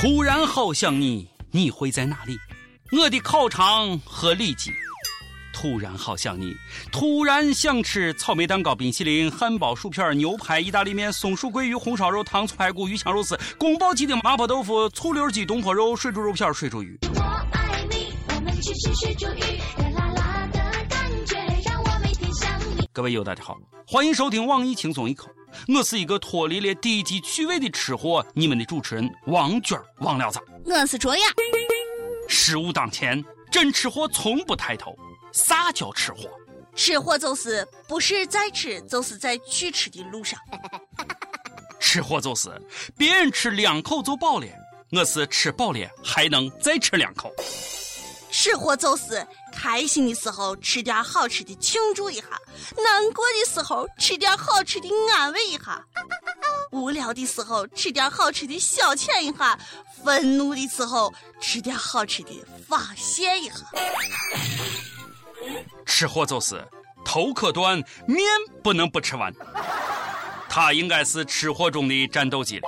突然好想你，你会在哪里？我的烤肠和里脊。突然好想你，突然想吃草莓蛋糕、冰淇淋、汉堡、薯片、牛排、意大利面、松鼠桂鱼、红烧肉、糖醋排骨、鱼香肉丝、宫保鸡丁、麻婆豆腐、醋溜鸡、东坡肉、水煮肉片、水煮鱼。我爱你，我们去吃水煮鱼，热辣辣的感觉让我每天想你。各位友大家好，欢迎收听网易轻松一刻，我是一个脱离了低级趣味的吃货，你们的主持人王娟儿王聊子。我是卓雅，食物当前，真吃货从不抬头。啥叫吃货？吃货就是不是在吃，就是在去吃的路上。吃货就是别人吃两口就饱了，我是吃饱了还能再吃两口。吃货就是开心的时候吃点好吃的庆祝一下，难过的时候吃点好吃的安慰一下，无聊的时候吃点好吃的消遣一下，愤怒的时候吃点好吃的发泄一下。吃货就是头可断，面不能不吃完。他应该是吃货中的战斗机。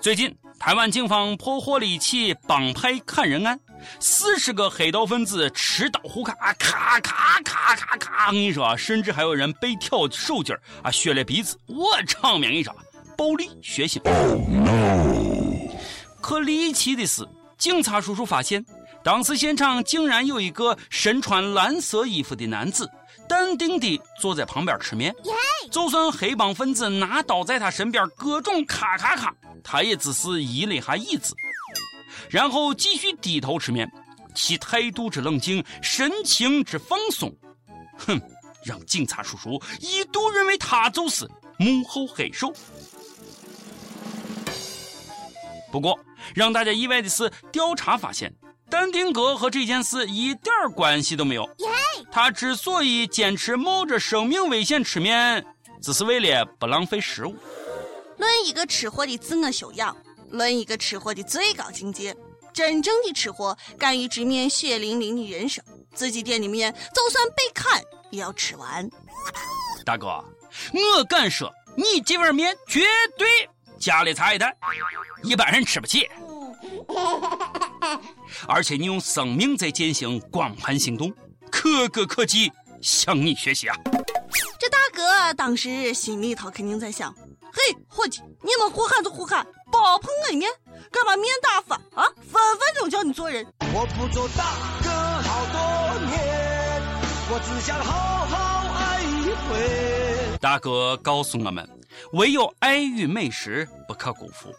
最近，台湾警方破获了一起帮派砍人案，四十个黑道分子持刀互砍，啊，咔咔咔咔咔！我跟你说啊，甚至还有人被挑手筋啊，削了鼻子。我场面一说，暴力血腥。可离奇的是，警察叔叔发现。当时现场竟然有一个身穿蓝色衣服的男子，淡定地坐在旁边吃面。就算黑帮分子拿刀在他身边各种咔咔咔，他也只是移了一下椅子，然后继续低头吃面，其态度之冷静，神情之放松，哼，让警察叔叔一度认为他就是幕后黑手。不过，让大家意外的是，调查发现。但丁哥和这件事一点关系都没有。他之所以坚持冒着生命危险吃面，只是为了不浪费食物。论一个吃货的自我修养，论一个吃货的最高境界，真正的吃货敢于直面血淋淋的人生，自己店里面就算被砍也要吃完。大哥，我敢说，你这碗面绝对家里茶叶蛋，一般人吃不起。而且你用生命在践行光盘行动，可歌可泣，向你学习啊！这大哥当时心里头肯定在想：嘿，伙计，你们胡喊就胡喊，别碰我的面，干嘛面打发啊！分分钟教你做人！我不做大哥好多年，我只想好好爱一回。大哥告诉我们，唯有爱与美食不可辜负。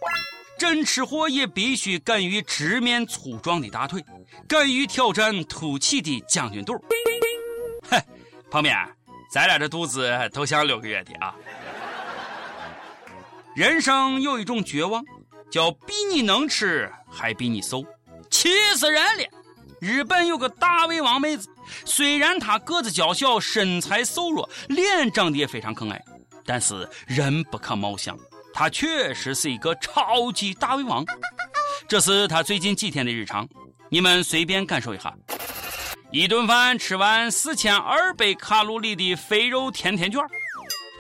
真吃货也必须敢于直面粗壮的大腿，敢于挑战凸起的将军肚。嘿，旁边，咱俩这肚子都像六个月的啊。人生有一种绝望，叫比你能吃还比你瘦，气死人了。日本有个大胃王妹子，虽然她个子娇小，身材瘦弱，脸长得也非常可爱，但是人不可貌相。她确实是一个超级大胃王，这是她最近几天的日常，你们随便感受一下：一顿饭吃完四千二百卡路里的肥肉甜甜圈，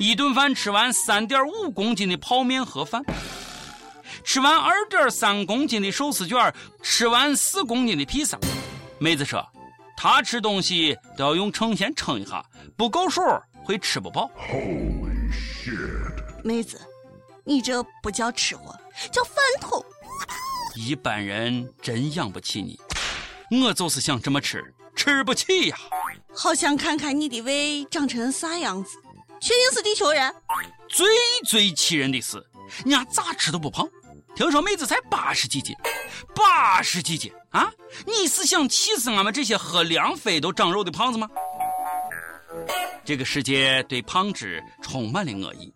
一顿饭吃完三点五公斤的泡面盒饭，吃完二点三公斤的寿司卷，吃完四公斤的披萨。妹子说，她吃东西都要用秤先称一下，不够数会吃不饱。妹子。你这不叫吃货，叫饭桶。一般人真养不起你，我就是想这么吃，吃不起呀。好想看看你的胃长成啥样子，确定是地球人。最最气人的是，人家咋吃都不胖。听说妹子才八十几斤，八十几斤啊！你是想气死俺们这些喝凉水都长肉的胖子吗？这个世界对胖子充满了恶意，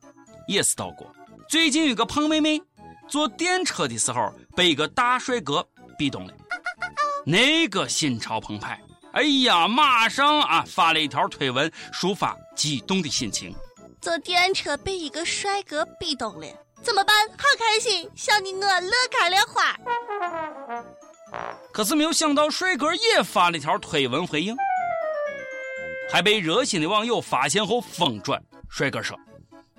也是到过。最近有个胖妹妹坐电车的时候被一个大帅哥逼动了，那个心潮澎湃，哎呀，马上啊发了一条推文抒发激动的心情。坐电车被一个帅哥逼动了，怎么办？好开心，想的我乐开了花。可是没有想到，帅哥也发了条推文回应，还被热心的网友发现后疯转。帅哥说：“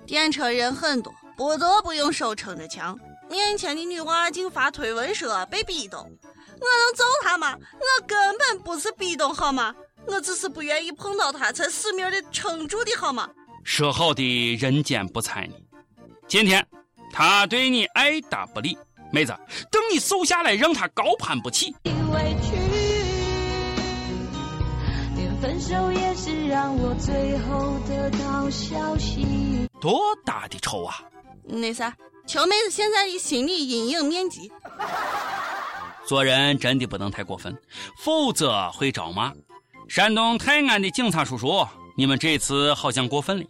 电车人很多。”不得不用手撑着墙，面前的女娃竟发推文说被逼动，我能揍她吗？我根本不是逼动好吗？我只是不愿意碰到她，才死命的撑住的好吗？说好的人间不睬你，今天他对你爱答不理，妹子，等你瘦下来，让他高攀不起。委屈，连分手也是让我最后得到消息。多大的仇啊！那啥，求妹子现在的心理阴影面积。做人真的不能太过分，否则会招骂。山东泰安的警察叔叔，你们这次好像过分了。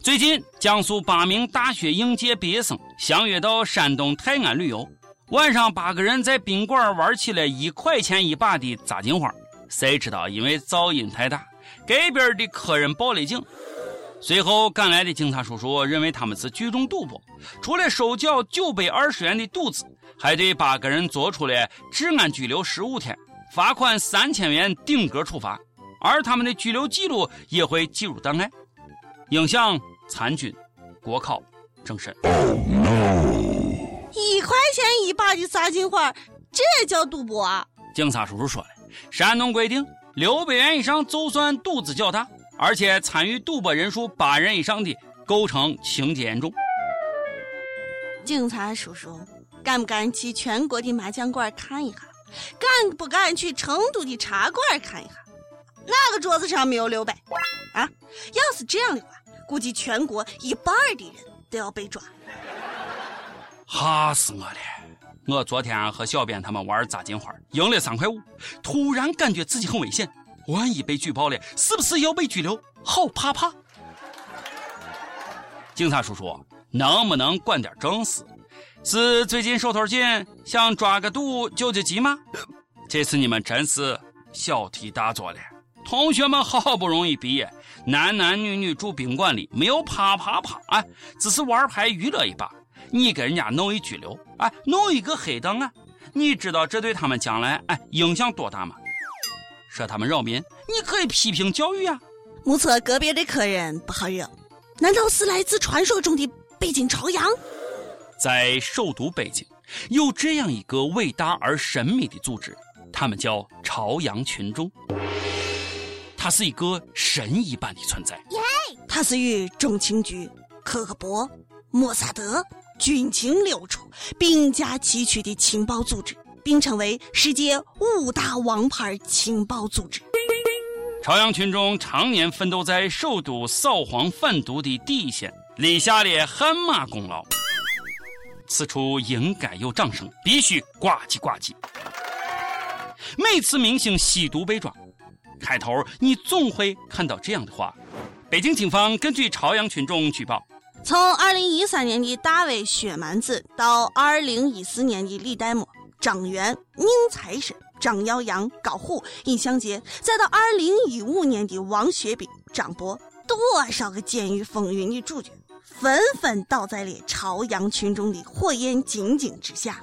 最近，江苏八名大学应届毕业生相约到山东泰安旅游，晚上八个人在宾馆玩起了一块钱一把的扎金花。谁知道因为噪音太大，隔壁的客人报了警。随后赶来的警察叔叔认为他们是聚众赌博，除了收缴九百二十元的赌资，还对八个人做出了治安拘留十五天、罚款三千元顶格处罚，而他们的拘留记录也会记入档案，影像参军、国考、政审。一块钱一把的扎金花，这叫赌博啊！警察叔叔说了，山东规定六百元以上就算赌资较大，而且参与赌博人数八人以上的，构成情节严重。警察叔叔，敢不敢去全国的麻将馆看一下？敢不敢去成都的茶馆看一下？哪个桌子上没有六百？啊！要是这样的话，估计全国一半的人都要被抓。吓死我了！我昨天和小编他们玩砸金花，赢了三块五，突然感觉自己很危险，万一被举报了，是不是要被拘留？好怕怕！警察叔叔，能不能管点正事？是最近手头紧，想抓个赌救救急吗？这次你们真是小题大做了。同学们好不容易毕业，男男女女住宾馆里，没有啪啪啪，哎，只是玩牌娱乐一把。你给人家弄一拘留，哎，弄一个黑档案，你知道这对他们将来哎影响多大吗？说他们扰民，你可以批评教育啊、目测隔壁的客人不好惹，难道是来自传说中的北京朝阳？在首都北京，有这样一个伟大而神秘的组织，他们叫朝阳群众。它是一个神一般的存在，耶它是与中情局、科克勃、莫萨德、军情六处并驾齐驱的情报组织，并成为世界五大王牌情报组织。朝阳群众常年奋斗在首都扫黄反毒的第一线，立下了汗马功劳。此处应该有掌声，必须呱唧呱唧。每次明星吸毒被抓，开头你总会看到这样的话：北京警方根据朝阳群众举报，从二零一三年的大卫薛蛮子到二零一四年的李代沫、张元、宁财神、张耀扬、高虎、尹相杰，再到二零一五年的王学兵、张博，多少个监狱风云的主角，纷纷倒在了朝阳群众的火焰金睛之下。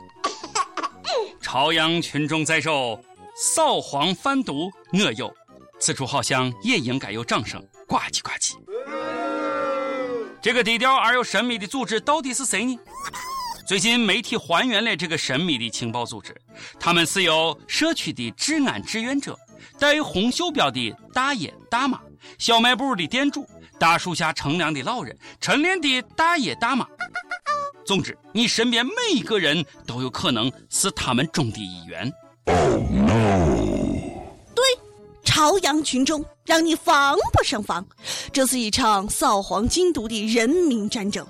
朝阳群众在受，扫黄贩毒我有。此处好像也应该有掌声，呱唧呱唧。这个低调而又神秘的组织到底是谁呢？最近媒体还原了这个神秘的情报组织，他们是由社区的治安志愿者、戴红袖标的大爷大妈、小卖部的店主、大树下乘凉的老人、晨练的大爷大妈。总之，你身边每一个人都有可能是他们中的一员。对，朝阳群众让你防不胜防，这是一场扫黄禁毒的人民战争。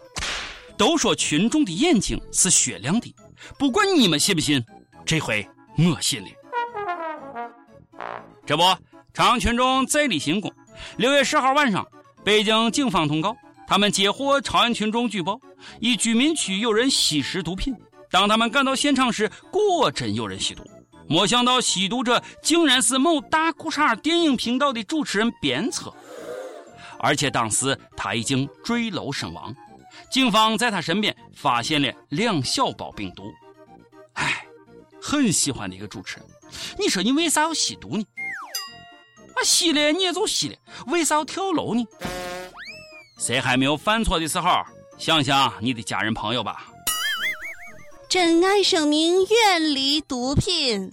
都说群众的眼睛是雪亮的，不管你们信不信，这回我信了。这不，朝阳群众再立新功。六月十号晚上，北京警方通告，他们接获朝阳群众举报，一居民区有人吸食毒品。当他们赶到现场时，果真有人吸毒。没想到吸毒者竟然是某大裤衩电影频道的主持人鞭策，而且当时他已经坠楼身亡。警方在他身边发现了两小包冰毒。唉，很喜欢的一个主持人，你说你为啥要吸毒呢？啊，吸了你也就吸了，为啥要跳楼呢？谁还没有犯错的时候，想想你的家人朋友吧。珍爱生命，远离毒品。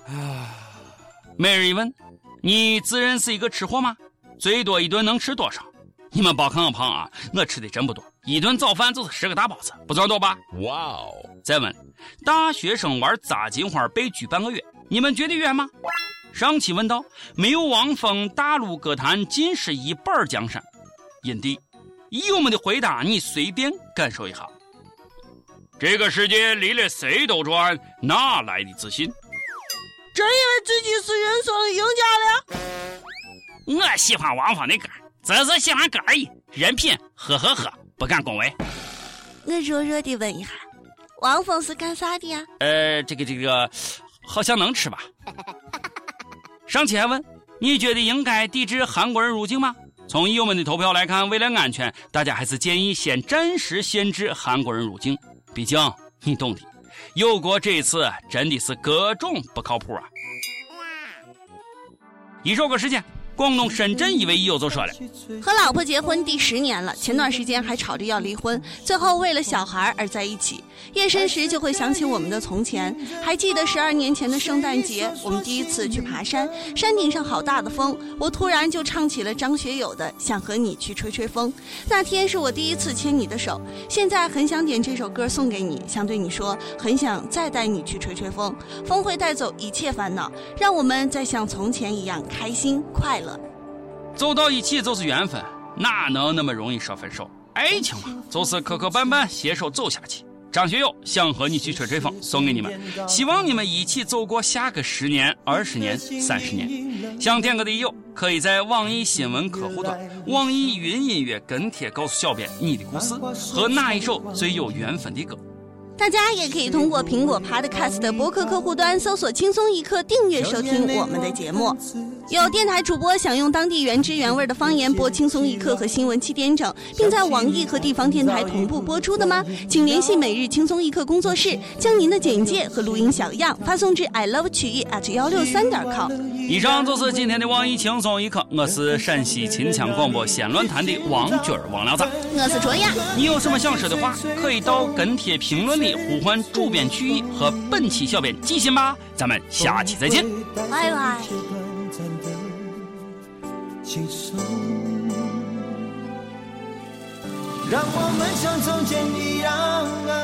每日一问：你自认是一个吃货吗？最多一顿能吃多少？你们别看我胖啊，我吃的真不多，一顿早饭就是十个大包子，不算多吧？哇哦！再问：大学生玩砸金花被拘半个月，你们觉得冤吗？上期问道：没有汪峰，大陆歌坛尽是一半江山。印地，以我们的回答，你随便感受一下。这个世界离了谁都转，哪来的自信？真以为自己是人生的赢家了？我喜欢王芳的歌，只是喜欢歌而已，人品呵呵呵，不敢恭维。我弱弱的问一下，王峰是干啥的呀？呃，这个这个，好像能吃吧？上期还问，你觉得应该抵制韩国人入境吗？从友们的投票来看，为了安全，大家还是建议先暂时限制韩国人入境。毕竟你懂的，有国这次真的是各种不靠谱啊！一首歌时间。广东深圳一位友就说了：“和老婆结婚第十年了，前段时间还吵着要离婚，最后为了小孩而在一起。夜深时就会想起我们的从前，还记得十二年前的圣诞节，我们第一次去爬山，山顶上好大的风，我突然就唱起了张学友的《想和你去吹吹风》。那天是我第一次牵你的手，现在很想点这首歌送给你，想对你说，很想再带你去吹吹风，风会带走一切烦恼，让我们再像从前一样开心快乐。”走到一起就是缘分，哪能那么容易说分手？爱情嘛，就是磕磕绊绊，携手走下去。张学友想和你去吹吹风，送给你们，希望你们一起走过下个十年、二十年、三十年。想点歌的友，可以在网易新闻客户端、网易云音乐跟帖告诉小编你的故事和哪一首最有缘分的歌。大家也可以通过苹果 Podcast 的播客客户端搜索“轻松一刻”，订阅收听我们的节目。有电台主播想用当地原汁原味的方言播《轻松一刻》和新闻七点整，并在网易和地方电台同步播出的吗？请联系每日轻松一刻工作室，将您的简介和录音小样发送至 i love 曲艺 at 幺六三点 com。以上就是今天的网易轻松一刻，我是陕西秦腔广播西安论坛的王军儿王聊子，我是卓雅。你有什么想说的话，可以到跟帖评论里呼唤主编曲艺和本期小编季新吧。咱们下期再见。拜拜。让我们像从前一样安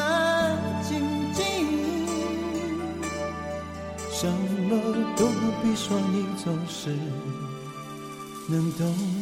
安静静，什么必说，你总是能懂。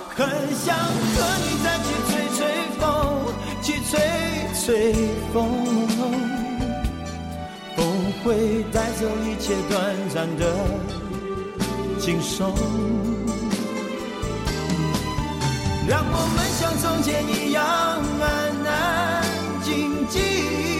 很想和你再去吹吹风去吹吹风风会带走一切短暂的轻松让我们像从前一样安安静静。